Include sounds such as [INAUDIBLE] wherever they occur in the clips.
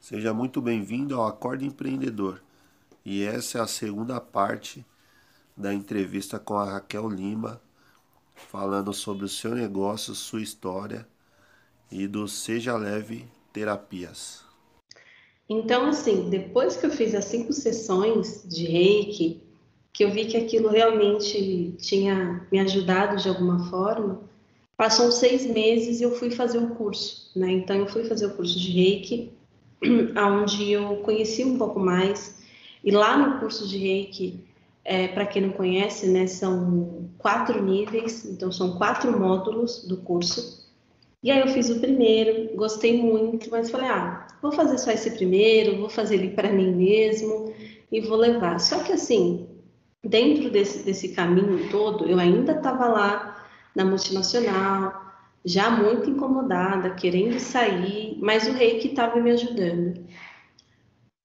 Seja muito bem-vindo ao Acordo Empreendedor. E essa é a segunda parte da entrevista com a Raquel Lima, falando sobre o seu negócio, sua história e do Seja Leve Terapias. Então, assim, depois que eu fiz as cinco sessões de reiki, que eu vi que aquilo realmente tinha me ajudado de alguma forma, passou seis meses e eu fui fazer o curso, né? Então, eu fui fazer o curso de reiki, [CLEARS THROAT] onde eu conheci um pouco mais, e lá no curso de reiki, é, para quem não conhece, né, são quatro níveis, então são quatro módulos do curso. E aí eu fiz o primeiro, gostei muito, mas falei, ah, vou fazer só esse primeiro, vou fazer ele para mim mesmo e vou levar. Só que assim, dentro desse, desse caminho todo, eu ainda estava lá na multinacional, já muito incomodada, querendo sair, mas o reiki estava me ajudando.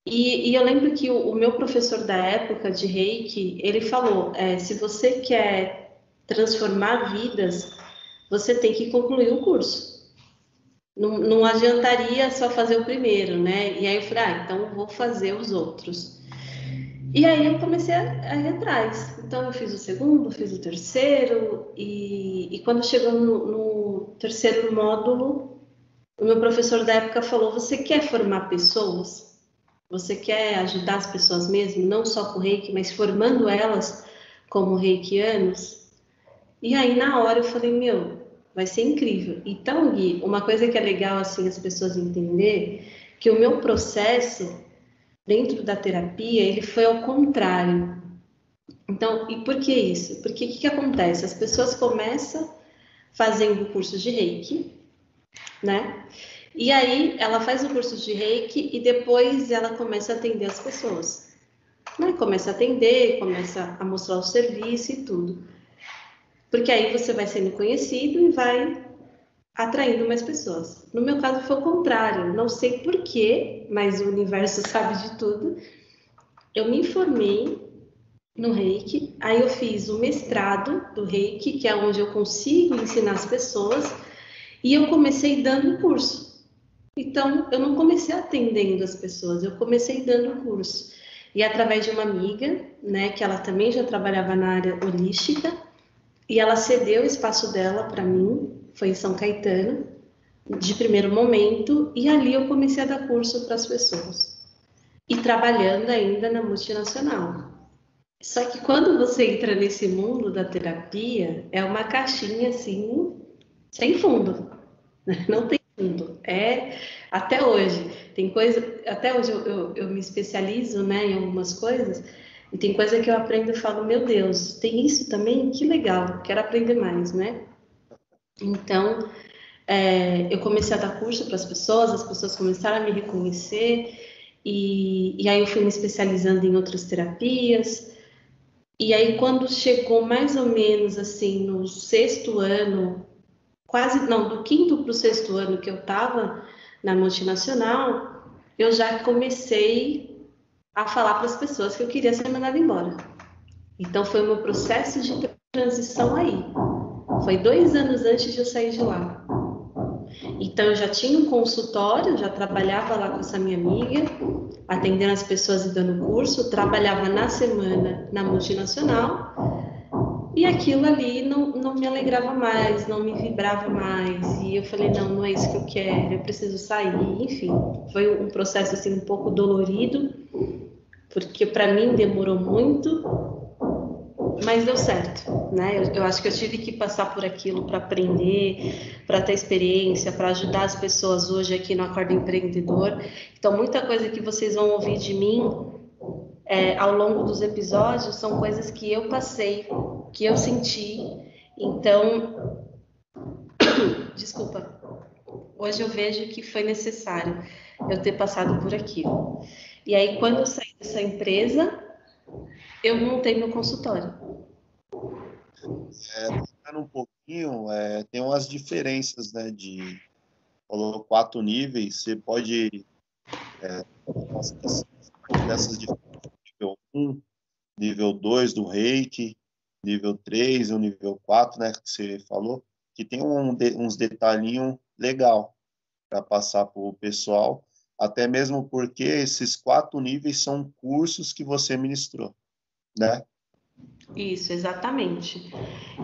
E, e, eu lembro que o, o, meu professor da época de reiki, ele falou, é, se você quer transformar vidas, você tem que concluir o curso. Não, não adiantaria só fazer o primeiro, né? E aí eu falei, ah, então vou fazer os outros. E aí eu comecei a, a ir atrás. Então eu fiz o segundo, fiz o terceiro, e, e quando chegou no, no terceiro módulo, o meu professor da época falou: Você quer formar pessoas? Você quer ajudar as pessoas mesmo, não só com reiki, mas formando elas como reikianos? E aí, na hora, eu falei: Meu, vai ser incrível. Então, Gui, uma coisa que é legal assim as pessoas entender que o meu processo dentro da terapia ele foi ao contrário. Então, e por que isso? Porque o que, que acontece? As pessoas começam fazendo cursos de Reiki, né? E aí ela faz o curso de Reiki e depois ela começa a atender as pessoas. Né? Começa a atender, começa a mostrar o serviço e tudo. Porque aí você vai sendo conhecido e vai atraindo mais pessoas. No meu caso foi o contrário, não sei porquê, mas o universo [LAUGHS] sabe de tudo. Eu me formei no Reiki, aí eu fiz o mestrado do Reiki, que é onde eu consigo ensinar as pessoas, e eu comecei dando curso. Então, eu não comecei atendendo as pessoas, eu comecei dando curso. E através de uma amiga, né, que ela também já trabalhava na área holística, e ela cedeu o espaço dela para mim, foi em São Caetano, de primeiro momento, e ali eu comecei a dar curso para as pessoas. E trabalhando ainda na multinacional. Só que quando você entra nesse mundo da terapia, é uma caixinha assim, sem fundo. Né? Não tem fundo. É até hoje. Tem coisa, até hoje eu, eu, eu me especializo né, em algumas coisas e tem coisa que eu aprendo e falo, meu Deus, tem isso também? Que legal, quero aprender mais, né? Então, é, eu comecei a dar curso para as pessoas, as pessoas começaram a me reconhecer, e, e aí eu fui me especializando em outras terapias. E aí, quando chegou mais ou menos assim no sexto ano, quase, não, do quinto para o sexto ano que eu estava na multinacional, eu já comecei a falar para as pessoas que eu queria ser mandada embora. Então foi o meu processo de transição aí. Foi dois anos antes de eu sair de lá. Então eu já tinha um consultório, já trabalhava lá com essa minha amiga, atendendo as pessoas e dando curso, trabalhava na semana na multinacional e aquilo ali não, não me alegrava mais, não me vibrava mais. E eu falei, não, não é isso que eu quero, eu preciso sair. Enfim, foi um processo assim um pouco dolorido, porque para mim demorou muito, mas deu certo, né? Eu, eu, acho que eu tive que passar por aquilo para aprender, para ter experiência, para ajudar as pessoas hoje aqui no Acordo Empreendedor. Então, muita coisa que vocês vão ouvir de mim é, ao longo dos episódios são coisas que eu passei, que eu senti. Então, [COUGHS] desculpa, hoje eu vejo que foi necessário eu ter passado por aquilo. E aí, quando eu saí dessa empresa, eu montei meu consultório. É, um pouquinho, é, tem umas diferenças, né, de falou quatro níveis, você pode é, dessas diferenças nível 1, nível 2 do reiki, nível 3 e o nível 4, né, que você falou, que tem um, uns detalhinhos legal para passar para o pessoal. até mesmo porque esses quatro níveis são cursos que você ministrou, né? Isso, exatamente.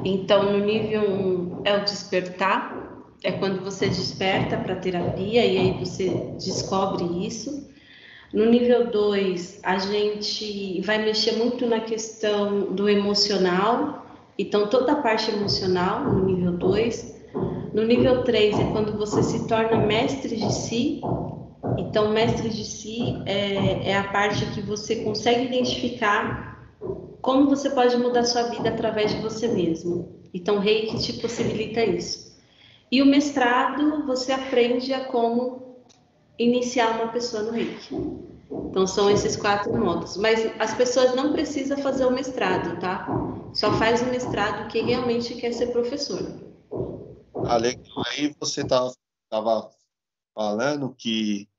Então, no nível 1 um, é o despertar, é quando você desperta para a terapia e aí você descobre isso. No nível 2, a gente vai mexer muito na questão do emocional, então toda a parte emocional no nível 2. No nível 3 é quando você se torna mestre de si. Então, mestre de si é, é a parte que você consegue identificar como você pode mudar sua vida através de você mesmo. Então, reiki te possibilita isso. E o mestrado, você aprende a como iniciar uma pessoa no reiki. Então, são esses quatro modos. Mas as pessoas não precisam fazer o mestrado, tá? Só faz o mestrado quem realmente quer ser professor. Aí você estava falando que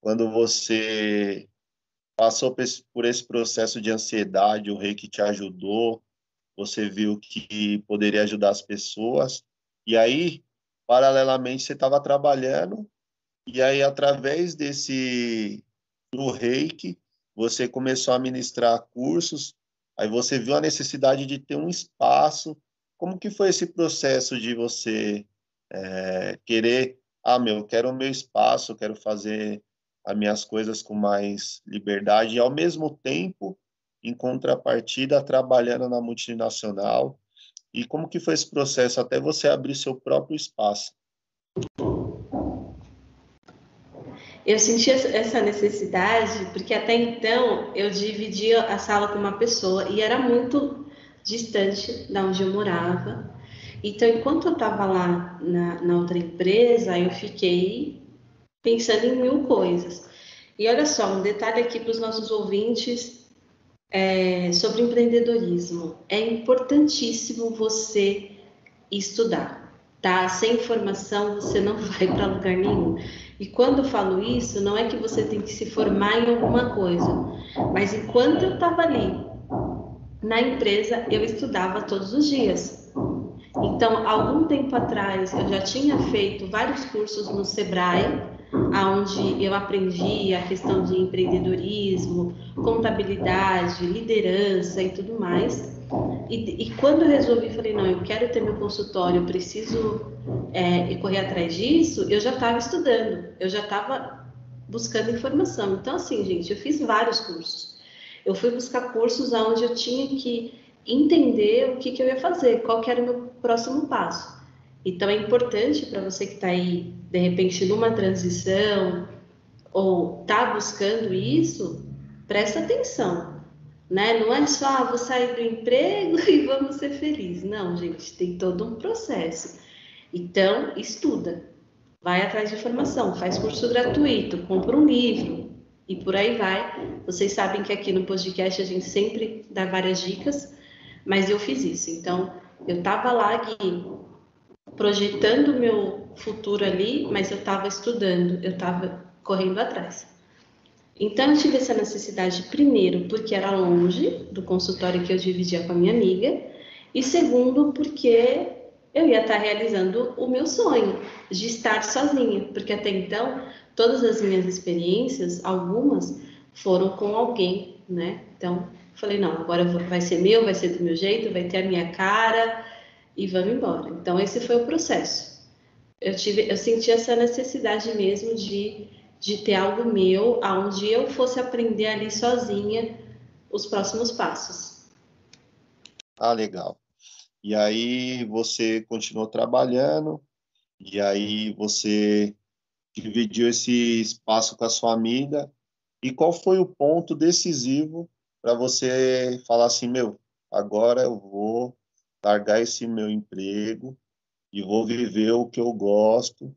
quando você passou por esse processo de ansiedade, o rei que te ajudou, você viu que poderia ajudar as pessoas, e aí, paralelamente, você estava trabalhando, e aí, através desse, do reiki, você começou a ministrar cursos, aí você viu a necessidade de ter um espaço, como que foi esse processo de você é, querer, ah, meu, quero o meu espaço, quero fazer as minhas coisas com mais liberdade e, ao mesmo tempo, em contrapartida, trabalhando na multinacional. E como que foi esse processo até você abrir seu próprio espaço? Eu senti essa necessidade porque até então eu dividia a sala com uma pessoa e era muito distante da onde eu morava. Então, enquanto eu estava lá na, na outra empresa, eu fiquei pensando em mil coisas. E olha só, um detalhe aqui para os nossos ouvintes é, sobre empreendedorismo. É importantíssimo você estudar, tá? Sem informação você não [LAUGHS] vai para lugar nenhum. E quando eu falo isso, não é que você tem que se formar em alguma coisa, mas enquanto eu estava ali na empresa, eu estudava todos os dias. Então, algum tempo atrás, eu já tinha feito vários cursos no Sebrae, onde eu aprendi a questão de empreendedorismo, contabilidade, liderança e tudo mais. E, e quando eu resolvi, falei, não, eu quero ter meu consultório, eu preciso é, correr atrás disso, eu já estava estudando, eu já estava buscando informação. Então, assim, gente, eu fiz vários cursos. Eu fui buscar cursos onde eu tinha que entender o que, que eu ia fazer, qual que era o meu próximo passo. Então, é importante para você que está aí de repente numa transição ou está buscando isso, presta atenção, né? Não é só ah, vou sair do emprego [LAUGHS] e vamos ser felizes. Não, gente, tem todo um processo. Então, estuda, vai atrás de informação, faz curso gratuito, compra um livro e por aí vai. Vocês sabem que aqui no podcast a gente sempre dá várias dicas, mas eu fiz isso. Então, eu estava lá, Gui, projetando meu futuro ali, mas eu estava estudando, eu estava correndo atrás. Então, eu tive essa necessidade, primeiro, porque era longe do consultório que eu dividia com a minha amiga, e segundo, porque eu ia estar realizando o meu sonho de estar sozinha, porque até então, todas as minhas experiências, algumas foram com alguém, né? Então, falei, não, agora vai ser meu, vai ser do meu jeito, vai ter a minha cara e vamos embora. Então, esse foi o processo eu tive, eu senti essa necessidade mesmo de, de ter algo meu, aonde eu fosse aprender ali sozinha os próximos passos. Ah, legal. E aí você continuou trabalhando, e aí você dividiu esse espaço com a sua amiga. E qual foi o ponto decisivo para você falar assim, meu, agora eu vou largar esse meu emprego e vou viver o que eu gosto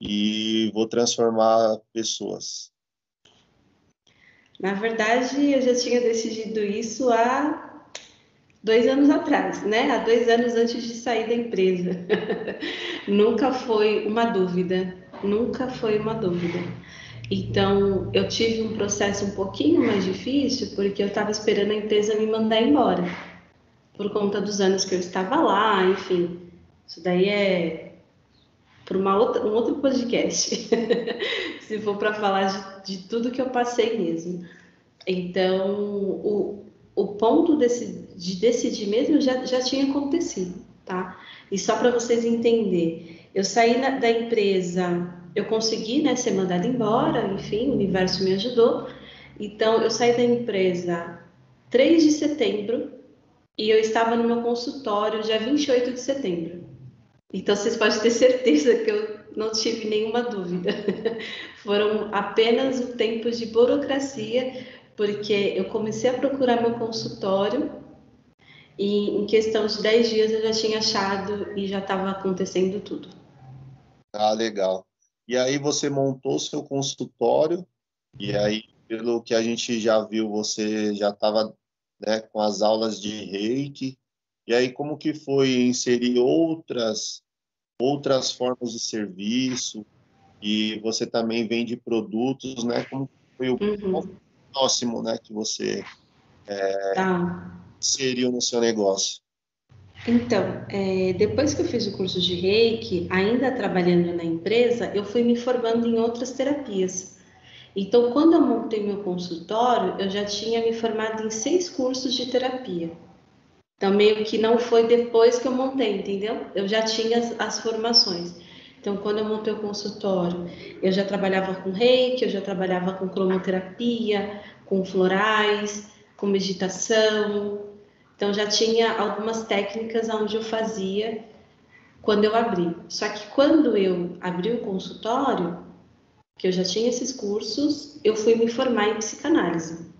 e vou transformar pessoas. Na verdade, eu já tinha decidido isso há dois anos atrás, né? Há dois anos antes de sair da empresa. [LAUGHS] nunca foi uma dúvida, nunca foi uma dúvida. Então, eu tive um processo um pouquinho mais difícil, porque eu estava esperando a empresa me mandar embora, por conta dos anos que eu estava lá, enfim. Isso daí é para um outro podcast, [LAUGHS] se for para falar de, de, tudo que eu passei mesmo. Então, o, o ponto desse, de decidir mesmo já, já tinha acontecido, tá? E só para vocês entenderem, eu saí na, da empresa, eu consegui né, ser mandada embora, enfim, o universo me ajudou. Então, eu saí da empresa 3 de setembro e eu estava no meu consultório dia 28 de setembro. Então, vocês podem ter certeza que eu não tive nenhuma dúvida. [LAUGHS] Foram apenas o tempo de burocracia, porque eu comecei a procurar meu consultório e em questão de 10 dias eu já tinha achado e já estava acontecendo tudo. Ah, legal. E aí você montou seu consultório e aí, pelo que a gente já viu, você já estava né, com as aulas de reiki. E aí, como que foi inserir outras outras formas de serviço? E você também vende produtos, né? Como foi o uhum. próximo, né, que você é, tá. inseriu no seu negócio? Então, é, depois que eu fiz o curso de Reiki, ainda trabalhando na empresa, eu fui me formando em outras terapias. Então, quando eu montei meu consultório, eu já tinha me formado em seis cursos de terapia. Então, meio que não foi depois que eu montei, entendeu? Eu já tinha as, as formações. Então, quando eu montei o consultório, eu já trabalhava com reiki, eu já trabalhava com cromoterapia, com florais, com meditação, então já tinha algumas técnicas onde eu fazia quando eu abri. Só que quando eu abri o consultório, que eu já tinha esses cursos, eu fui me formar em psicanálise.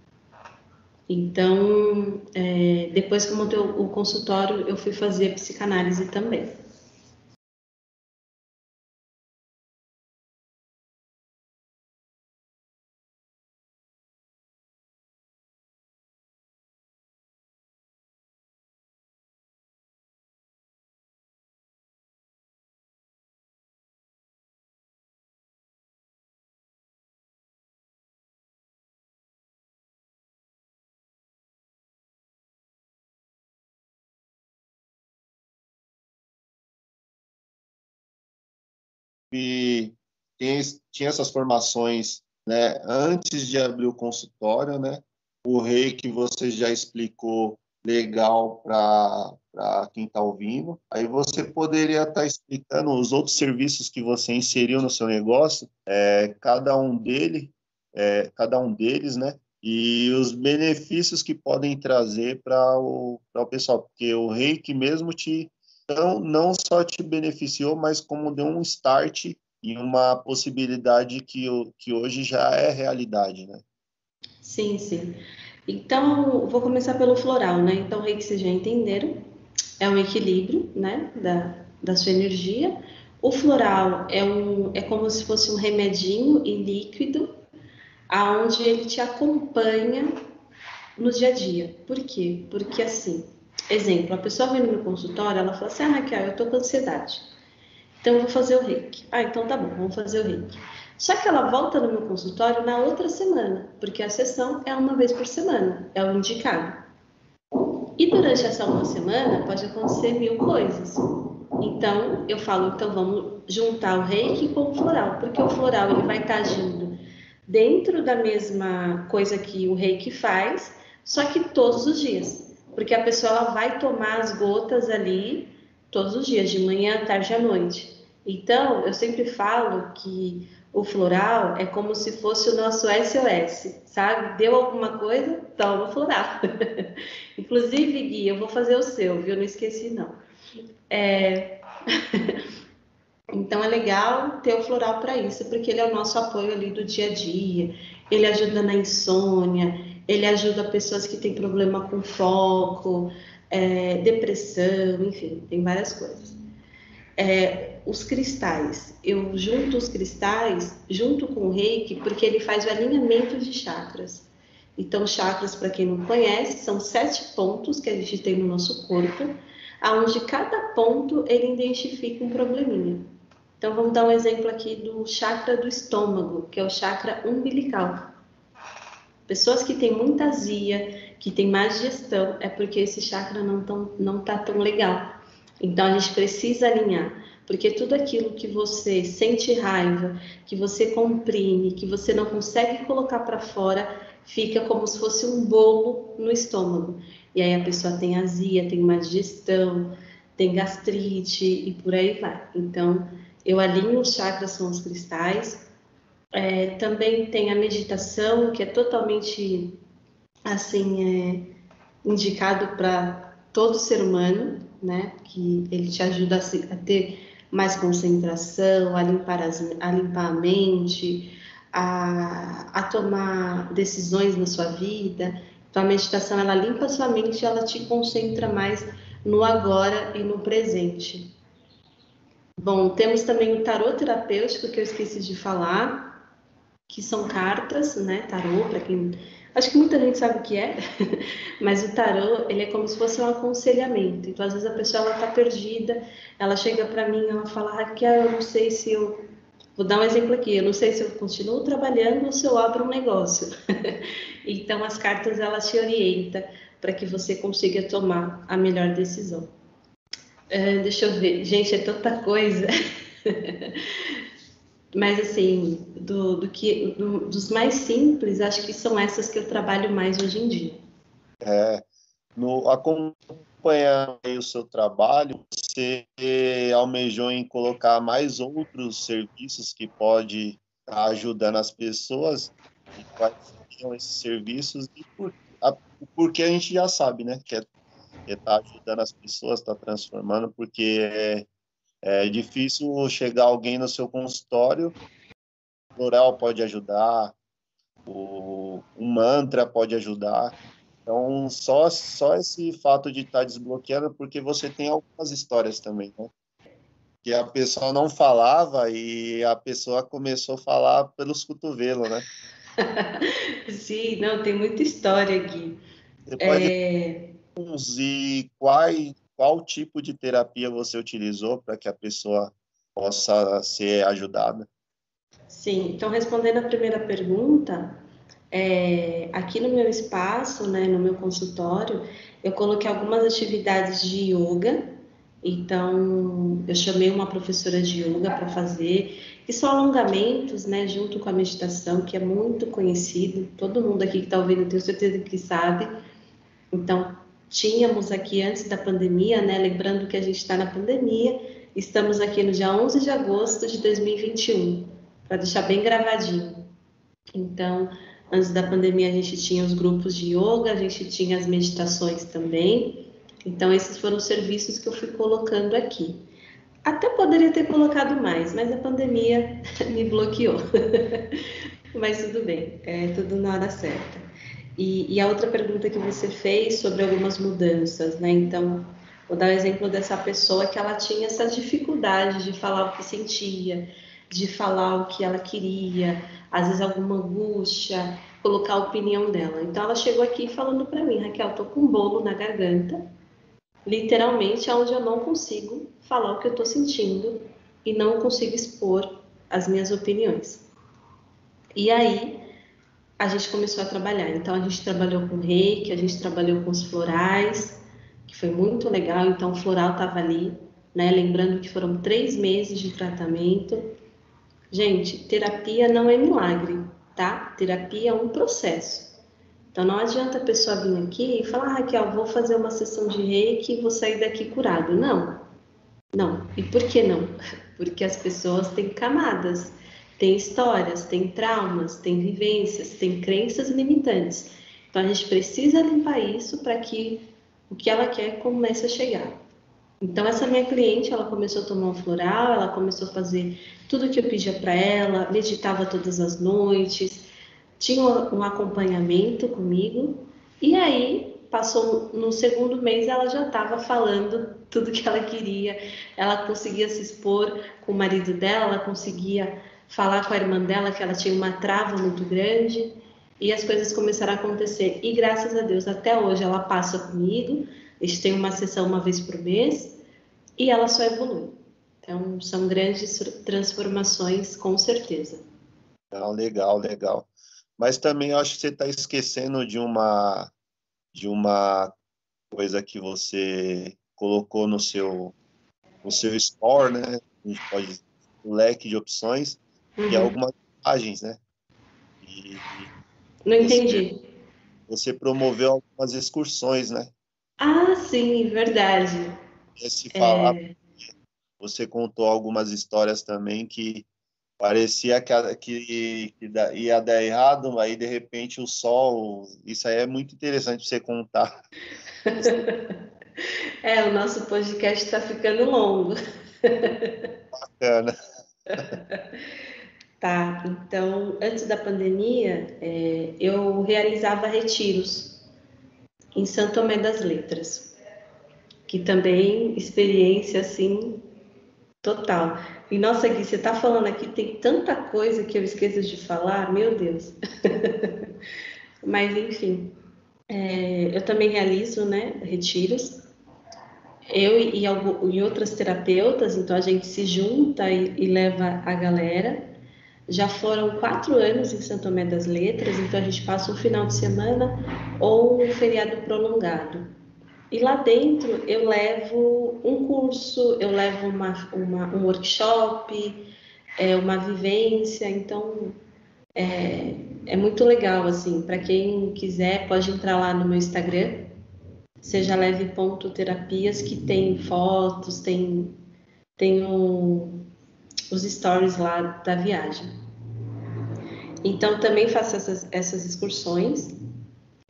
Então, é, depois que eu montei o consultório, eu fui fazer psicanálise também. E tinha essas formações né, antes de abrir o consultório, né? O rei que você já explicou legal para quem está ouvindo. Aí você poderia estar tá explicando os outros serviços que você inseriu no seu negócio, é, cada um dele, é, cada um deles, né? E os benefícios que podem trazer para o, o pessoal, porque o reiki mesmo te não, não só te beneficiou, mas como deu um start e uma possibilidade que, que hoje já é realidade, né? Sim, sim. Então, vou começar pelo floral, né? Então, o que vocês já entenderam, é um equilíbrio, né, da, da sua energia. O floral é, um, é como se fosse um remedinho e líquido, aonde ele te acompanha no dia a dia. Por quê? Porque assim, Exemplo, a pessoa vem no meu consultório, ela fala assim, ah, Raquel, eu tô com ansiedade. Então, eu vou fazer o reiki. Ah, então tá bom, vamos fazer o reiki. Só que ela volta no meu consultório na outra semana, porque a sessão é uma vez por semana, é o indicado. E durante essa uma semana pode acontecer mil coisas. Então, eu falo, então vamos juntar o reiki com o floral, porque o floral ele vai estar agindo dentro da mesma coisa que o reiki faz, só que todos os dias porque a pessoa ela vai tomar as gotas ali todos os dias, de manhã, tarde à noite. Então, eu sempre falo que o floral é como se fosse o nosso SOS, sabe? Deu alguma coisa, toma floral. [LAUGHS] Inclusive, Gui, eu vou fazer o seu, viu? Não esqueci, não. É... [LAUGHS] então, é legal ter o floral para isso, porque ele é o nosso apoio ali do dia a dia, ele ajuda na insônia, ele ajuda pessoas que têm problema com foco, é, depressão, enfim, tem várias coisas. É, os cristais, eu junto os cristais junto com o reiki, porque ele faz o alinhamento de chakras. Então, chakras, para quem não conhece, são sete pontos que a gente tem no nosso corpo, aonde cada ponto ele identifica um probleminha. Então, vamos dar um exemplo aqui do chakra do estômago, que é o chakra umbilical. Pessoas que têm muita azia, que têm má digestão, é porque esse chakra não, tão, não tá tão legal. Então a gente precisa alinhar. porque tudo aquilo que você sente raiva, que você comprime, que você não consegue colocar para fora, fica como se fosse um bolo no estômago. E aí a pessoa tem azia, tem má digestão, tem gastrite e por aí vai. Então, eu alinho os chakras com os cristais. É, também tem a meditação, que é totalmente assim é, indicado para todo ser humano, né? Que ele te ajuda a, ter mais concentração, a limpar, as, a limpar a mente, a, a tomar decisões na sua vida. Então, a meditação, ela limpa a sua mente, ela te concentra mais no agora e no presente. Bom, temos também o tarô terapêutico, que eu esqueci de falar, que são cartas, né? Tarô, para quem Acho que muita gente sabe o que é, [LAUGHS] mas o tarô, ele é como se fosse um aconselhamento. Então, às vezes a pessoa ela tá perdida, ela chega para mim, ela fala: "Raquel, eu não sei se eu Vou dar um exemplo aqui, eu não sei se eu continuo trabalhando ou se eu abro um negócio. [LAUGHS] então as cartas elas te orientam para que você consiga tomar a melhor decisão. Uh, deixa eu ver, gente, é tanta coisa. [LAUGHS] Mas assim, do, do que do, dos mais simples, acho que são essas que eu trabalho mais hoje em dia. É, no acompanhar o seu trabalho, você almejou em colocar mais outros serviços que pode estar ajudando as pessoas e quais seriam esses serviços e por, a, porque a gente já sabe, né, que é, é tá ajudando as pessoas, está transformando, porque é, é difícil chegar alguém no seu consultório, o floral pode ajudar, o, o mantra pode ajudar. Então, só, só esse fato de estar tá desbloqueando, porque você tem algumas histórias também, né? Que a pessoa não falava e a pessoa começou a falar pelos cotovelos, né? [LAUGHS] Sim, não, tem muita história aqui. Você pode é... e qual, qual tipo de terapia você utilizou para que a pessoa possa ser ajudada? Sim, então respondendo a primeira pergunta, é, aqui no meu espaço, né, no meu consultório, eu coloquei algumas atividades de yoga. Então, eu chamei uma professora de yoga para fazer, que são alongamentos, né, junto com a meditação, que é muito conhecido. Todo mundo aqui que está ouvindo, tenho certeza que sabe. Então, tínhamos aqui antes da pandemia, né? Lembrando que a gente está na pandemia, estamos aqui no dia 11 de agosto de 2021, para deixar bem gravadinho. Então, antes da pandemia, a gente tinha os grupos de yoga, a gente tinha as meditações também. Então, esses foram os serviços que eu fui colocando aqui. Até poderia ter colocado mais, mas a pandemia [LAUGHS] me bloqueou. [LAUGHS] mas tudo bem, é tudo na hora certa. E, e, a outra pergunta que você fez sobre algumas mudanças, né? Então, vou dar o exemplo dessa pessoa que ela tinha essa dificuldade de falar o que sentia, de falar o que ela queria, às vezes alguma angústia, colocar a opinião dela. Então, ela chegou aqui falando para mim, Raquel, tô com um bolo na garganta, literalmente, onde eu não consigo falar o que eu estou sentindo e não consigo expor as minhas opiniões. E aí, a gente começou a trabalhar. Então, a gente trabalhou com reiki, a gente trabalhou com os florais, que foi muito legal. Então, o floral estava ali, né? Lembrando que foram três meses de tratamento. Gente, terapia não é milagre, tá? Terapia é um processo. Então, não adianta a pessoa vir aqui e falar, ah, Raquel, vou fazer uma sessão de reiki e vou sair daqui curado. Não. Não. E por que não? [LAUGHS] Porque as pessoas têm camadas tem histórias, tem traumas, tem vivências, tem crenças limitantes. Então a gente precisa limpar isso para que o que ela quer comece a chegar. Então essa minha cliente, ela começou a tomar um floral, ela começou a fazer tudo o que eu pedia para ela, meditava todas as noites, tinha um acompanhamento comigo e aí passou no segundo mês ela já estava falando tudo que ela queria, ela conseguia se expor com o marido dela, ela conseguia falar com a irmã dela que ela tinha uma trava muito grande e as coisas começaram a acontecer. E graças a Deus, até hoje ela passa comigo, a gente tem uma sessão uma vez por mês e ela só evolui. Então, são grandes transformações, com certeza. Ah, legal, legal. Mas também acho que você está esquecendo de uma de uma coisa que você colocou no seu no seu store, né? a gente pode um leque de opções uhum. e algumas imagens, né? E, Não entendi. Você, promoveu algumas excursões, né? Ah, sim, verdade. Esse falar, é... você contou algumas histórias também que parecia que, que, que, ia dar errado, aí de repente o sol, isso aí é muito interessante você contar. [LAUGHS] é, o nosso podcast está ficando longo. Bacana. [LAUGHS] tá, então, antes da pandemia, é, eu realizava retiros em Santo Tomé das Letras, que também experiência assim total. E nossa, Gui, você está falando aqui, tem tanta coisa que eu esqueço de falar, meu Deus. [LAUGHS] Mas enfim, é, eu também realizo, né, retiros eu e, e, outras terapeutas, então a gente se junta e, e, leva a galera. Já foram quatro anos em Santo Tomé das Letras, então a gente passa um final de semana ou um feriado prolongado. E lá dentro eu levo um curso, eu levo uma, uma um workshop, é, uma vivência, então é, é muito legal, assim, para quem quiser pode entrar lá no meu Instagram, seja leve ponto terapias que tem fotos, tem tem um, os stories lá da viagem. Então também faço essas, essas excursões.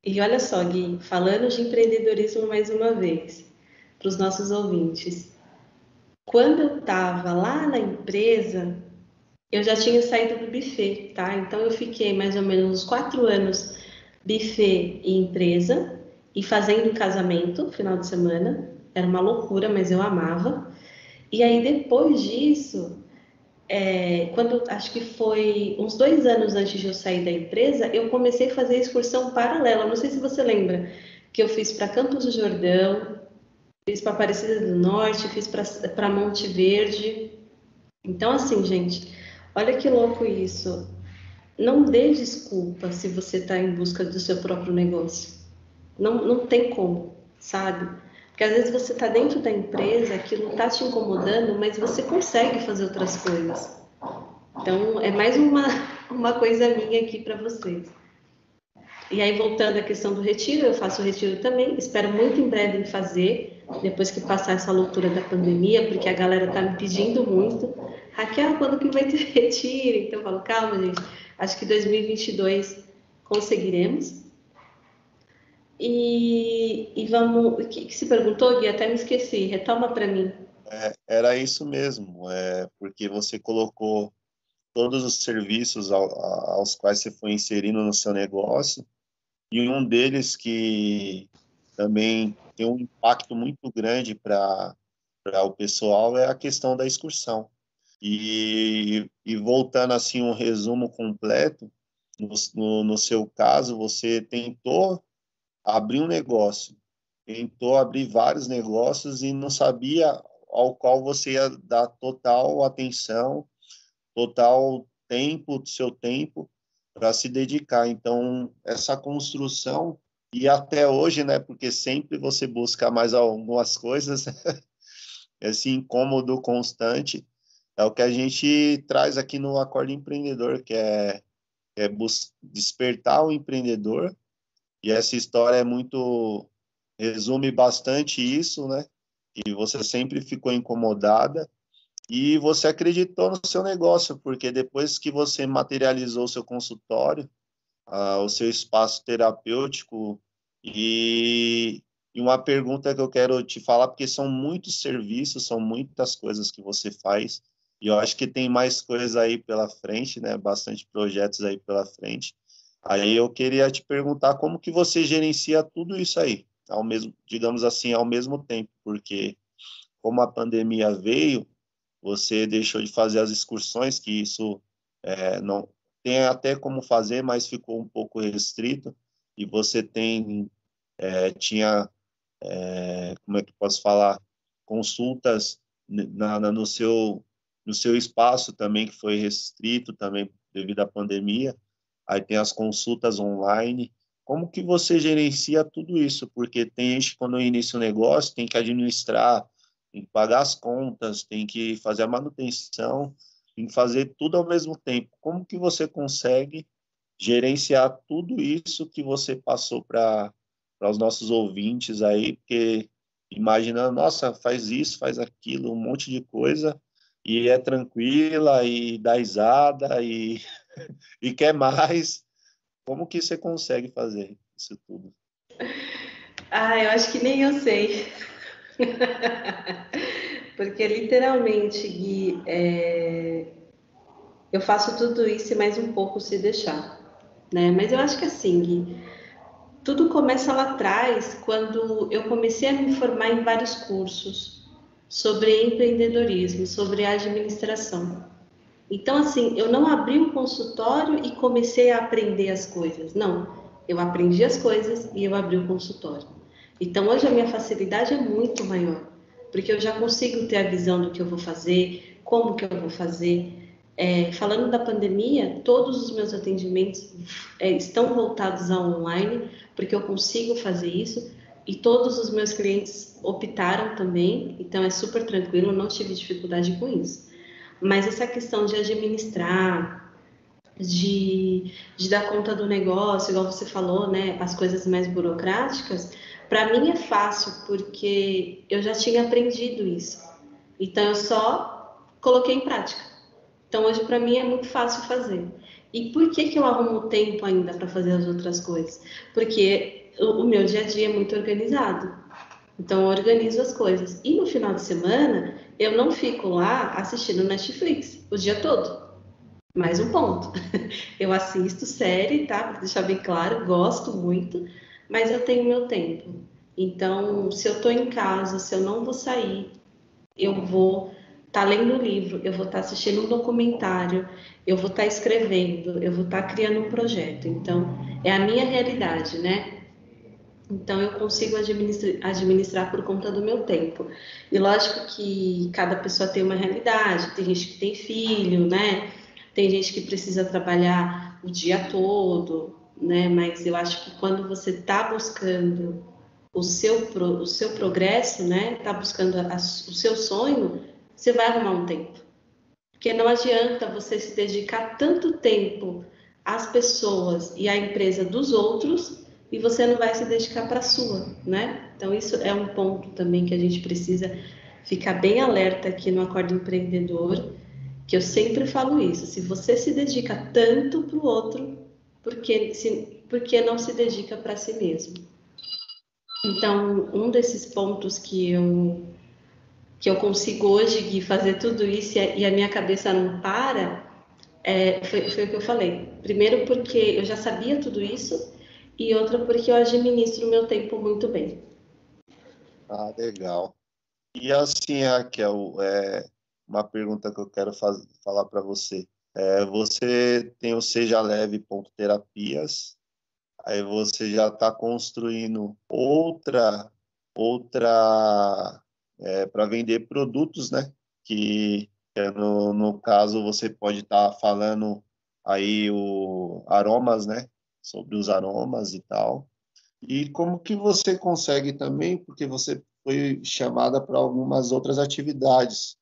E olha só, Gui, falando de empreendedorismo mais uma vez, para os nossos ouvintes. Quando eu estava lá na empresa, eu já tinha saído do buffet, tá? Então eu fiquei mais ou menos uns quatro anos buffet e empresa, e fazendo casamento final de semana. Era uma loucura, mas eu amava. E aí depois disso, é, quando acho que foi uns dois anos antes de eu sair da empresa, eu comecei a fazer excursão paralela. Não sei se você lembra que eu fiz para Campos do Jordão, fiz para Aparecida do Norte, fiz para Monte Verde. Então, assim, gente, olha que louco isso. Não dê desculpa se você está em busca do seu próprio negócio. Não, não tem como, sabe? Porque às vezes você está dentro da empresa, aquilo está te incomodando, mas você consegue fazer outras coisas. Então, é mais uma, [LAUGHS] uma coisa minha aqui para vocês. E aí, voltando à questão do retiro, eu faço o retiro também. Espero muito em breve fazer, depois que passar essa loucura da pandemia, porque a galera está me pedindo muito. Raquel, quando que vai ter [LAUGHS] retiro? Então, eu falo, calma, gente. Acho que 2022 conseguiremos. E, e vamos. O que, que, se perguntou, Gui? Até me esqueci. Retoma para mim. É, era isso mesmo, é, porque você colocou todos os serviços ao, aos quais você foi inserindo no seu negócio, e um deles que também tem um impacto muito grande para o pessoal é a questão da excursão. E, e voltando assim um resumo completo, no, no, no seu caso, você tentou abrir um negócio, tentou abrir vários negócios e não sabia ao qual você ia dar total atenção, total tempo do seu tempo para se dedicar. Então, essa construção e até hoje, né, porque sempre você busca mais algumas coisas, [LAUGHS] esse incômodo constante é o que a gente traz aqui no Acordo Empreendedor, que é, é despertar o empreendedor e essa história é muito resume bastante isso, né? E você sempre ficou incomodada e você acreditou no seu negócio, porque depois que você materializou o seu consultório, o seu espaço terapêutico e, e uma pergunta que eu quero te falar, porque são muitos serviços, são muitas coisas que você faz, e eu acho que tem mais coisas aí pela frente, né? Bastante projetos aí pela frente. Aí eu queria te perguntar como que você gerencia tudo isso aí, ao mesmo, digamos assim, ao mesmo tempo, porque como a pandemia veio, você deixou de fazer as excursões, que isso é, não tem até como fazer, mas ficou um pouco restrito, e você tem é, tinha é, como é que posso falar consultas na, na, no seu no seu espaço também que foi restrito também devido à pandemia aí tem as consultas online. Como que você gerencia tudo isso? Porque tem gente, quando inicia um negócio, tem que administrar tem que pagar as contas, tem que fazer a manutenção, tem que fazer tudo ao mesmo tempo. Como que você consegue gerenciar tudo isso que você passou para os nossos ouvintes aí? Porque imaginando, nossa, faz isso, faz aquilo, um monte de coisa, e é tranquila, e dá risada, e, e quer mais. Como que você consegue fazer isso tudo? Ah, eu acho que nem eu sei. Porque literalmente, Gui, é... eu faço tudo isso e mais um pouco se deixar. Né? Mas eu acho que assim, Gui, tudo começa lá atrás, quando eu comecei a me formar em vários cursos sobre empreendedorismo, sobre administração. Então, assim, eu não abri um consultório e comecei a aprender as coisas. Não, eu aprendi as coisas e eu abri o consultório. Então, hoje a minha facilidade é muito maior, porque eu já consigo ter a visão do que eu vou fazer, como que eu vou fazer. É, falando da pandemia, todos os meus atendimentos é, estão voltados ao online, porque eu consigo fazer isso, e todos os meus clientes optaram também, então é super tranquilo, não tive dificuldade com isso. Mas essa questão de administrar, de, de dar conta do negócio, igual você falou, né, as coisas mais burocráticas, para mim é fácil, porque eu já tinha aprendido isso. Então eu só coloquei em prática. Então hoje para mim é muito fácil fazer. E por que, que eu arrumo tempo ainda para fazer as outras coisas? Porque o, o meu dia a dia é muito organizado. Então, eu organizo as coisas. E no final de semana, eu não fico lá assistindo Netflix o dia todo. Mais um ponto. [LAUGHS] Eu assisto série, tá? Para deixar bem claro, gosto muito, mas eu tenho meu tempo. Então, se eu estou em casa, se eu não vou sair, eu vou estar tá lendo livro, eu vou estar tá assistindo um documentário, eu vou estar tá escrevendo, eu vou estar tá criando um projeto. Então, é a minha realidade, né? Então, eu consigo administrar, administrar por conta do meu tempo. E lógico que cada pessoa tem uma realidade, tem gente que tem filho, né? Tem gente que precisa trabalhar o dia todo, né? Mas eu acho que quando você está buscando o seu, o seu progresso, né? Está buscando a, o seu sonho, você vai arrumar um tempo. Porque não adianta você se dedicar tanto tempo às pessoas e à empresa dos outros e você não vai se dedicar para a sua, né? Então isso é um ponto também que a gente precisa ficar bem alerta aqui no Acordo Empreendedor, que eu sempre falo isso. Se você se dedica tanto para o outro, por que, se, por que não se dedica para si mesmo? Então, um desses pontos que eu que eu consigo hoje fazer tudo isso e a, minha cabeça não para, é, foi, foi o que eu falei. Primeiro porque eu já sabia tudo isso e outra porque eu administro o meu tempo muito bem. Ah, legal. E assim, Raquel, é uma pergunta que eu quero falar para você. É, você tem o Seja Leve Terapias, aí você já está construindo outra outra é, para vender produtos, né? Que é no, no caso você pode estar tá falando aí o aromas, né? Sobre os aromas e tal. E como que você consegue também, porque você foi chamada para algumas outras atividades.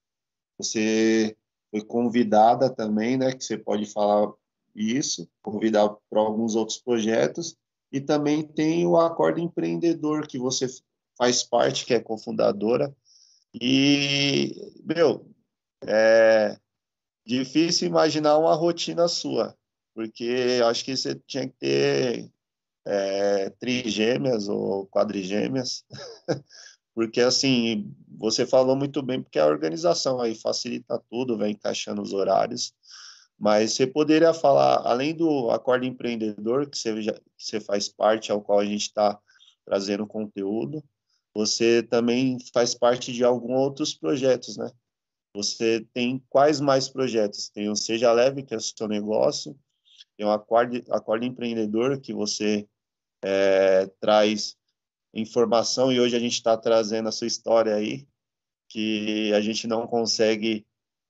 Você foi convidada também, né? Que você pode falar isso, convidar para alguns outros projetos. E também tem o Acordo Empreendedor, que você faz parte, que é cofundadora. E, meu, é difícil imaginar uma rotina sua, porque acho que você tinha que ter é, trigêmeas ou quadrigêmeas, [LAUGHS] porque assim, você falou muito bem, porque a organização aí facilita tudo, vai encaixando os horários, mas você poderia falar, além do acordo empreendedor, que você, já, que você faz parte, ao qual a gente está trazendo conteúdo, você também faz parte de alguns outros projetos, né? Você tem quais mais projetos? Tem o Seja Leve, que é o seu negócio, tem o Acorde, Acorde Empreendedor, que você é, traz informação, e hoje a gente está trazendo a sua história aí, que a gente não consegue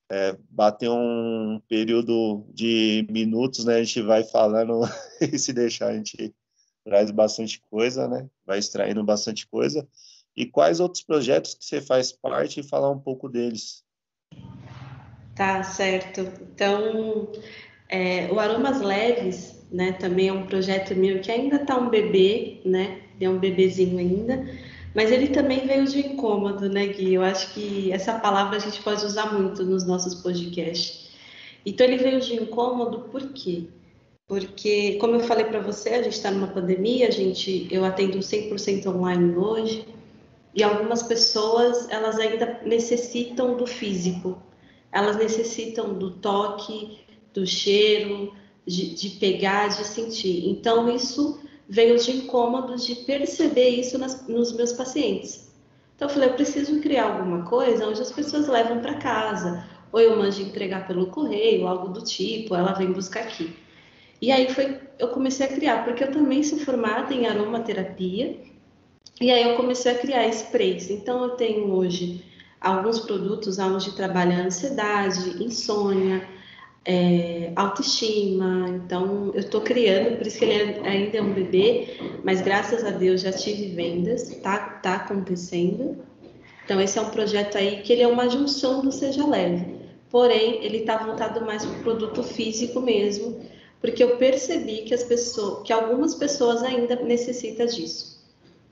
é, bater um período de minutos, né? A gente vai falando [LAUGHS] e se deixar, a gente traz bastante coisa, né? Vai extraindo bastante coisa. e quais outros projetos que você faz parte e falar um pouco deles. Tá, certo. Então, é, o Aromas Leves, né, também é um projeto meu que ainda está um bebê, né, é um bebezinho ainda, mas ele também veio de incômodo, né, Gui? Eu acho que essa palavra a gente pode usar muito nos nossos podcasts. Então, ele veio de incômodo por quê? Porque, como eu falei para você, a gente está numa pandemia, a gente, eu atendo 100% online hoje, e algumas pessoas, elas ainda necessitam do físico, elas necessitam do toque, do cheiro, de, de pegar, de sentir. Então, isso veio de incômodo de perceber isso nas, nos meus pacientes. Então, eu falei, eu preciso criar alguma coisa onde as pessoas levam para casa, ou eu mando entregar pelo correio, algo do tipo, ela vem buscar aqui. E aí foi, eu comecei a criar, porque eu também sou formada em aromaterapia, e aí eu comecei a criar sprays. Então, eu tenho hoje alguns produtos onde trabalha ansiedade, insônia, é, autoestima. Então, eu estou criando, por isso que ele ainda é um bebê, mas graças a Deus já tive vendas, tá, tá acontecendo. Então, esse é um projeto aí que ele é uma junção do Seja Leve. Porém, ele está voltado mais para o produto físico mesmo, porque eu percebi que as pessoas, que algumas pessoas ainda necessitam disso.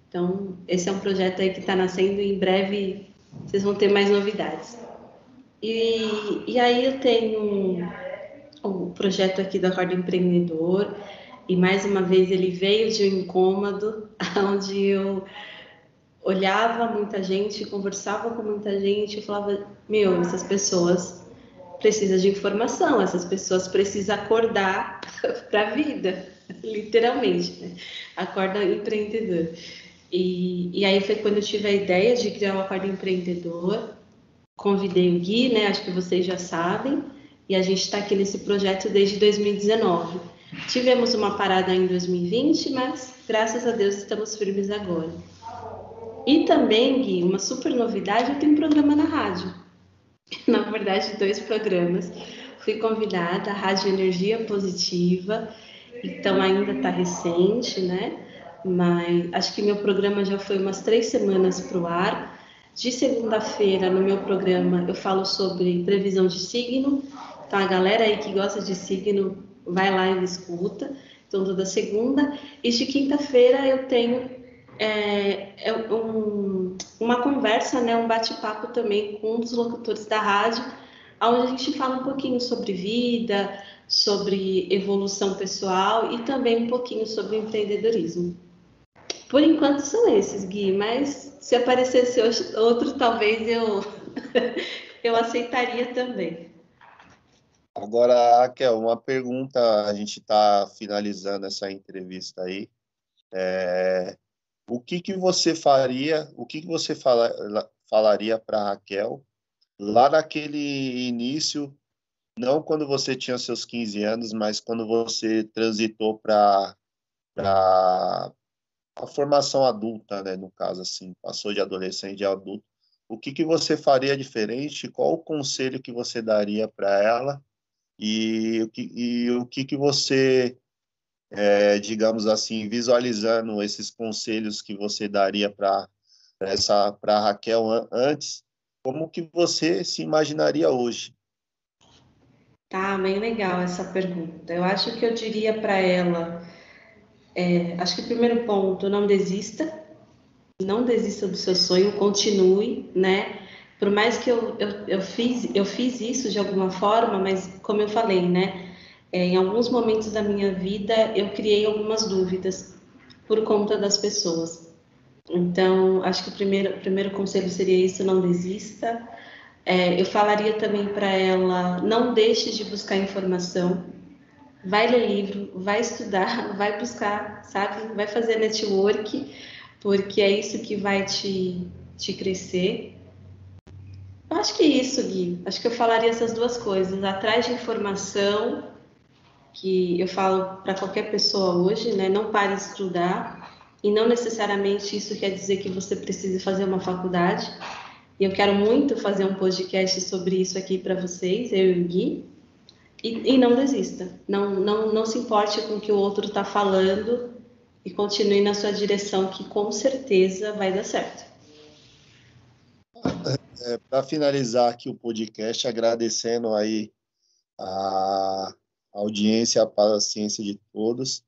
Então, esse é um projeto aí que está nascendo e em breve vocês vão ter mais novidades. E, e aí eu tenho um, um projeto aqui do Acordo Empreendedor, e mais uma vez ele veio de um incômodo, [LAUGHS] onde eu olhava muita gente, conversava com muita gente, e falava, meu, essas pessoas precisam de informação, essas pessoas precisam acordar [LAUGHS] para a vida, [LAUGHS] literalmente, né? Acorda empreendedor. E, e aí foi quando eu tive a ideia de criar o Acordo Empreendedor, convidei o Gui, né? Acho que vocês já sabem, e a gente está aqui nesse projeto desde 2019. Tivemos uma parada em 2020, mas graças a Deus estamos firmes agora. E também, Gui, uma super novidade, eu tenho um programa na rádio. [LAUGHS] Na verdade, dois programas. Fui convidada à Rádio Energia Positiva, então ainda está recente, né? Mas acho que meu programa já foi umas três semanas para o ar. De segunda-feira, no meu programa, eu falo sobre previsão de signo. Então, a galera aí que gosta de signo, vai lá e escuta. Então, toda segunda. E de quinta-feira, eu tenho é, é um, uma conversa, né, um bate-papo também com um dos locutores da rádio, onde a gente fala um pouquinho sobre vida, sobre evolução pessoal e também um pouquinho sobre empreendedorismo. Por enquanto são esses, Gui, mas se aparecesse outro, talvez eu, [LAUGHS] eu aceitaria também. Agora, Raquel, uma pergunta, a gente está finalizando essa entrevista aí. É, o que, que você faria, o que, que você fala, falaria para Raquel lá naquele início, não quando você tinha seus 15 anos, mas quando você transitou para a formação adulta, né, no caso assim, passou de adolescente a adulto, o que que você faria diferente? Qual o conselho que você daria para ela? E o que, e o que que você, é, digamos assim, visualizando esses conselhos que você daria para essa para Raquel antes, como que você se imaginaria hoje? Tá, bem legal essa pergunta. Eu acho que eu diria para ela é, acho que o primeiro ponto, não desista, não desista do seu sonho, continue, né? Por mais que eu, eu, eu, fiz, eu fiz isso de alguma forma, mas como eu falei, né? É, em alguns momentos da minha vida eu criei algumas dúvidas por conta das pessoas. Então, acho que o primeiro, o primeiro conselho seria isso: não desista. É, eu falaria também para ela: não deixe de buscar informação vai ler livro, vai estudar, [LAUGHS] vai buscar, sabe? Vai fazer network, porque é isso que vai te, te crescer. Eu acho que é isso, Gui. Acho que eu falaria essas duas coisas. Atrás de informação, que eu falo para qualquer pessoa hoje, né? Não pare de estudar. E não necessariamente isso quer dizer que você precise fazer uma faculdade. E eu quero muito fazer um podcast sobre isso aqui para vocês, eu e o Gui. E, e não desista. Não, não, não se importe com o que o outro está falando e continue na sua direção, que com certeza vai dar certo. é, para finalizar aqui o podcast, agradecendo aí a audiência, a paciência de todos.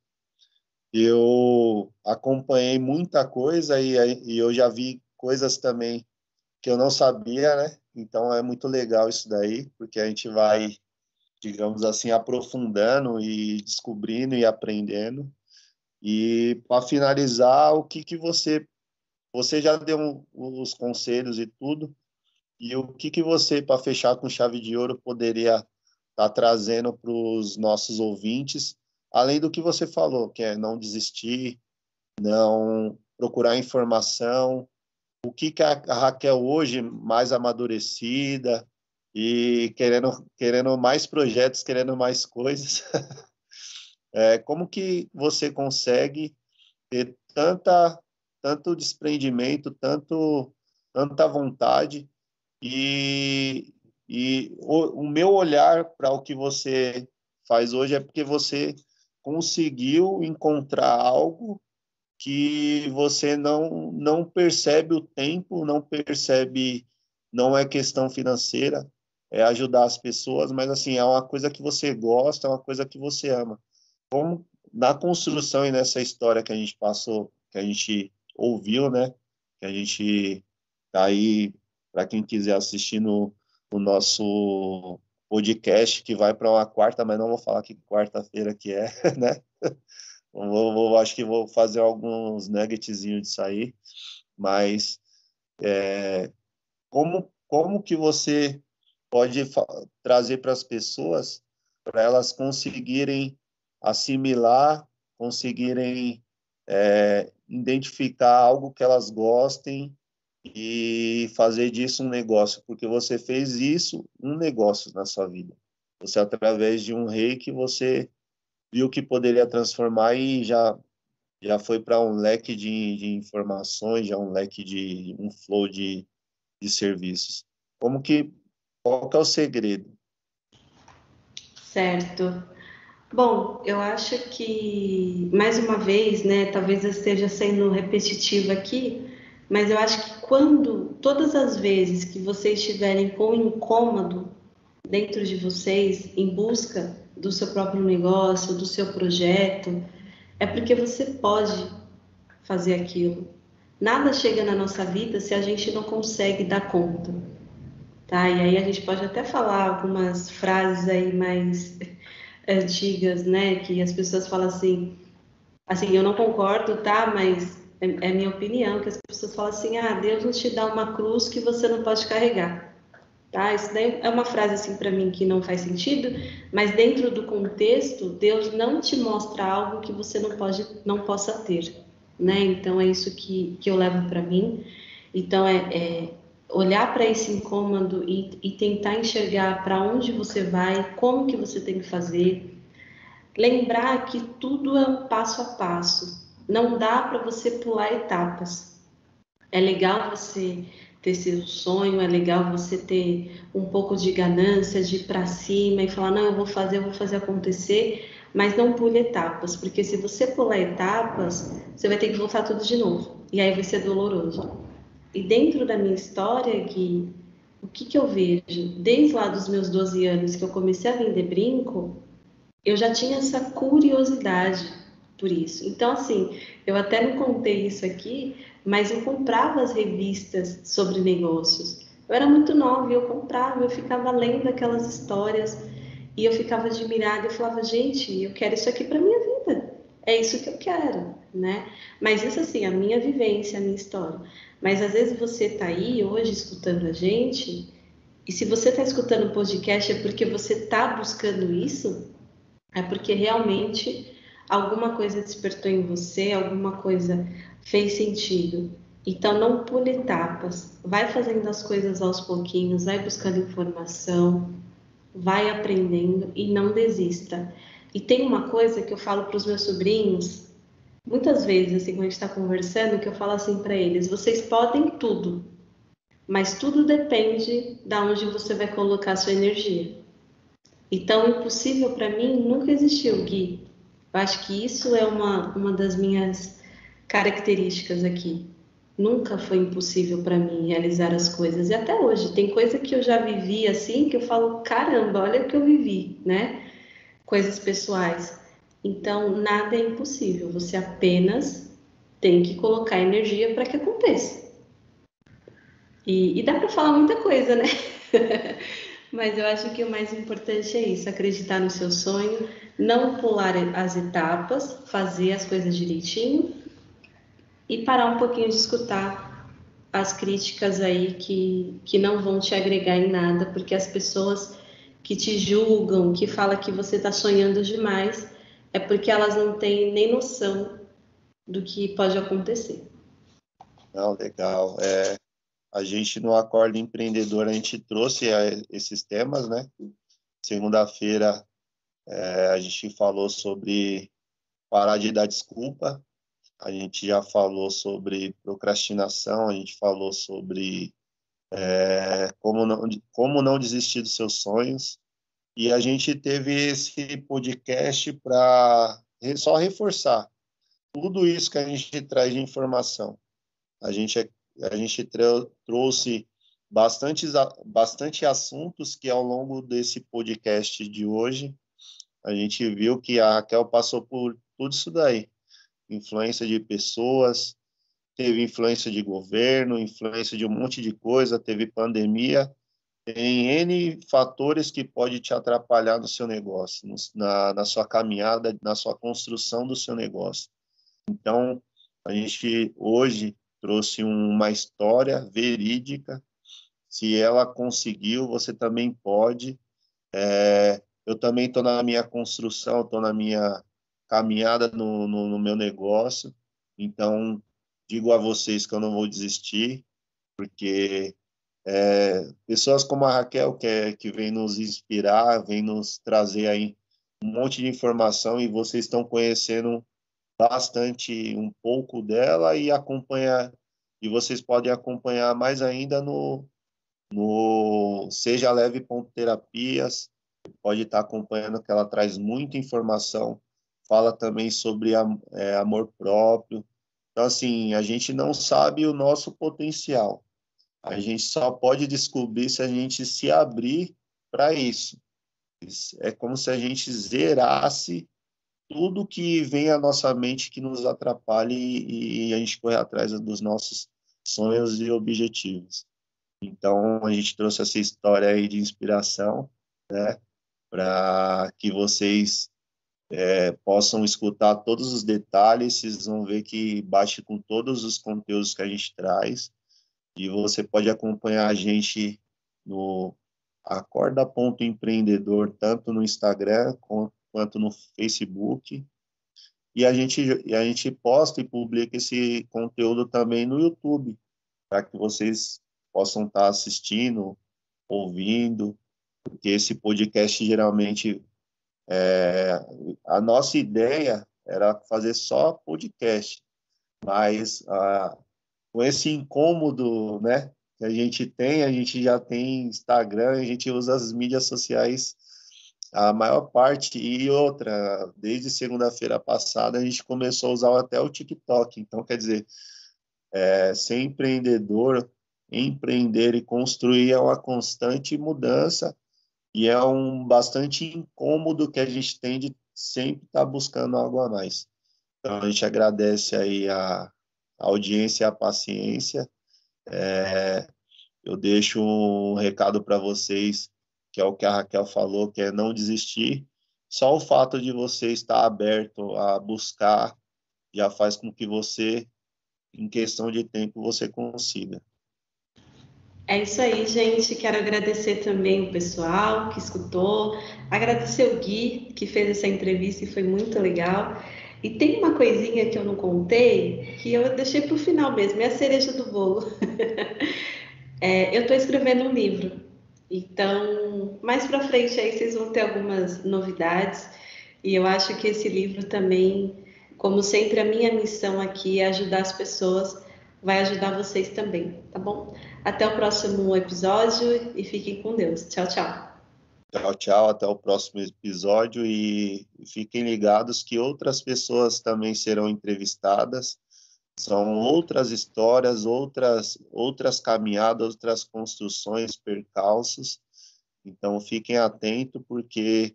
Eu acompanhei muita coisa e, e eu já vi coisas também que eu não sabia, né? Então é muito legal isso daí, porque a gente vai, digamos assim, aprofundando e descobrindo e aprendendo. E para finalizar, o que que você você já deu os conselhos e tudo, e o que que você para fechar com chave de ouro poderia estar tá trazendo para os nossos ouvintes, além do que você falou, que é não desistir, não procurar informação, o que, que a Raquel hoje mais amadurecida e querendo querendo mais projetos, querendo mais coisas, [LAUGHS] é, como que você consegue ter tanta tanto desprendimento, tanto tanta vontade? E, e o, o meu olhar para o que você faz hoje é porque você conseguiu encontrar algo que você não não percebe o tempo, não percebe, não é questão financeira, é ajudar as pessoas, mas assim, é uma coisa que você gosta, é uma coisa que você ama. Como na construção e nessa história que a gente passou, que a gente ouviu, né? Que a gente tá aí para quem quiser assistir no, no nosso podcast que vai para uma quarta, mas não vou falar que quarta-feira que é, [LAUGHS] né? Vou, vou, acho que vou fazer alguns nuggetzinhos disso aí, mas é, como, como que você pode trazer para as pessoas para elas conseguirem assimilar, conseguirem é, identificar algo que elas gostem e fazer disso um negócio, porque você fez isso um negócio na sua vida. Você através de um rei que você viu que poderia transformar e já já foi para um leque de, de, informações, já um leque de um flow de, de serviços. Como que qual é o segredo? Certo. Bom, eu acho que mais uma vez, né, talvez eu esteja sendo repetitivo aqui, mas eu acho que quando todas as vezes que vocês estiverem com incômodo dentro de vocês em busca do seu próprio negócio, do seu projeto, é porque você pode fazer aquilo. Nada chega na nossa vida se a gente não consegue dar conta. Tá? E aí a gente pode até falar algumas frases aí mais antigas, né, que as pessoas falam assim, assim, eu não concordo, tá, mas é, é minha opinião, que as pessoas falam assim, ah, Deus não te dá uma cruz que você não pode carregar. Tá? Isso daí é uma frase assim para mim que não faz sentido, mas dentro do contexto, Deus não te mostra algo que você não pode, não possa ter, né? Então é isso que, que eu levo para mim. Então é, é olhar para esse incômodo e, e tentar enxergar para onde você vai, como que você tem que fazer. Lembrar que tudo é passo a passo. Não dá para você pular etapas. É legal você ter seu sonho, é legal você ter um pouco de ganância, de ir para cima e falar, não, eu vou fazer, eu vou fazer acontecer, mas não pule etapas, porque se você pular etapas, você vai ter que voltar tudo de novo, e aí vai ser doloroso. E dentro da minha história, Gui, o que, que eu vejo? Desde lá dos meus 12 anos que eu comecei a vender brinco, eu já tinha essa curiosidade por isso. Então, assim, eu até não contei isso aqui, mas eu comprava as revistas sobre negócios. Eu era muito nova e eu comprava, eu ficava lendo aquelas histórias e eu ficava admirada e falava, gente, eu quero isso aqui para minha. É isso que eu quero, né? Mas isso assim, a minha vivência, a minha história. Mas às vezes você está aí hoje escutando a gente, e se você está escutando o podcast é porque você está buscando isso, é porque realmente alguma coisa despertou em você, alguma coisa fez sentido. Então não pule etapas, vai fazendo as coisas aos pouquinhos, vai buscando informação, vai aprendendo e não desista. E tem uma coisa que eu falo para os meus sobrinhos, muitas vezes, assim, quando a gente está conversando, que eu falo assim para eles: vocês podem tudo, mas tudo depende da onde você vai colocar sua energia. Então, impossível para mim nunca existiu, Gui. Eu acho que isso é uma, uma das minhas características aqui. Nunca foi impossível para mim realizar as coisas. E até hoje, tem coisa que eu já vivi assim que eu falo, caramba, olha o que eu vivi, né? Coisas pessoais. Então, nada é impossível. Você apenas tem que colocar energia para que aconteça. E, e dá para falar muita coisa, né? [LAUGHS] Mas eu acho que o mais importante é isso: acreditar no seu sonho, não pular as etapas, fazer as coisas direitinho e parar um pouquinho de escutar as críticas aí que, que não vão te agregar em nada, porque as pessoas que te julgam, que falam que você está sonhando demais, é porque elas não têm nem noção do que pode acontecer. Não, legal. É, a gente no Acordo Empreendedor, a gente trouxe é, esses temas, né? Segunda-feira é, a gente falou sobre parar de dar desculpa, a gente já falou sobre procrastinação, a gente falou sobre é, como, não, como não desistir dos seus sonhos. E a gente teve esse podcast para só reforçar tudo isso que a gente traz de informação. A gente, é, a gente trouxe bastante, bastante assuntos que ao longo desse podcast de hoje a gente viu que a Raquel passou por tudo isso daí influência de pessoas, teve influência de governo, influência de um monte de coisa, teve pandemia, tem N fatores que pode te atrapalhar no seu negócio, no, na, na sua caminhada, na sua construção do seu negócio. Então, a gente hoje trouxe uma história verídica. Se ela conseguiu, você também pode. É, eu também estou na minha construção, estou na minha caminhada no, no, no meu negócio. Então, digo a vocês que eu não vou desistir, porque é, pessoas como a Raquel, que, é, que vem nos inspirar, vem nos trazer aí um monte de informação e vocês estão conhecendo bastante um pouco dela e acompanhar e vocês podem acompanhar mais ainda no no seja leve terapias pode estar acompanhando que ela traz muita informação fala também sobre é, amor próprio. Então, assim, a gente não sabe o nosso potencial. A gente só pode descobrir se a gente se abrir para isso. É como se a gente zerasse tudo que vem à nossa mente que nos atrapalhe e, a gente correr atrás dos nossos sonhos e objetivos. Então, a gente trouxe essa história aí de inspiração, né, para que vocês é, possam escutar todos os detalhes, vocês vão ver que bate com todos os conteúdos que a gente traz. E você pode acompanhar a gente no acorda.empreendedor, tanto no Instagram quanto no Facebook. E a gente, e a gente posta e publica esse conteúdo também no YouTube, para que vocês possam estar assistindo, ouvindo, porque esse podcast geralmente é, a nossa ideia era fazer só podcast, mas ah, com esse incômodo, né, que a gente tem, a gente já tem Instagram, a gente usa as mídias sociais a maior parte e outra, desde segunda-feira passada a gente começou a usar até o TikTok. Então, quer dizer, é, ser empreendedor, empreender e construir é uma constante mudança e é um bastante incômodo que a gente tem de sempre estar tá buscando algo a mais. Então, a gente agradece aí a, a audiência e a paciência. É, eu deixo um recado para vocês, que é o que a Raquel falou, que é não desistir. Só o fato de você estar aberto a buscar já faz com que você, em questão de tempo, você consiga. É isso aí, gente. Quero agradecer também o pessoal que escutou, agradecer o Gui que fez essa entrevista e foi muito legal. E tem uma coisinha que eu não contei que eu deixei para o final mesmo, é a cereja do bolo. [LAUGHS] é, eu estou escrevendo um livro, então mais para frente aí vocês vão ter algumas novidades e eu acho que esse livro também, como sempre, a minha missão aqui é ajudar as pessoas, vai ajudar vocês também, tá bom? Até o próximo episódio e fiquem com Deus. Tchau, tchau. Tchau, tchau. Até o próximo episódio e fiquem ligados que outras pessoas também serão entrevistadas. São outras histórias, outras, outras caminhadas, outras construções, percalços. Então, fiquem atentos, porque,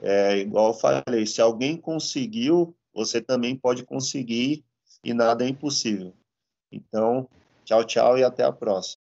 é, igual eu falei, se alguém conseguiu, você também pode conseguir e nada é impossível. Então, tchau, tchau e até a próxima.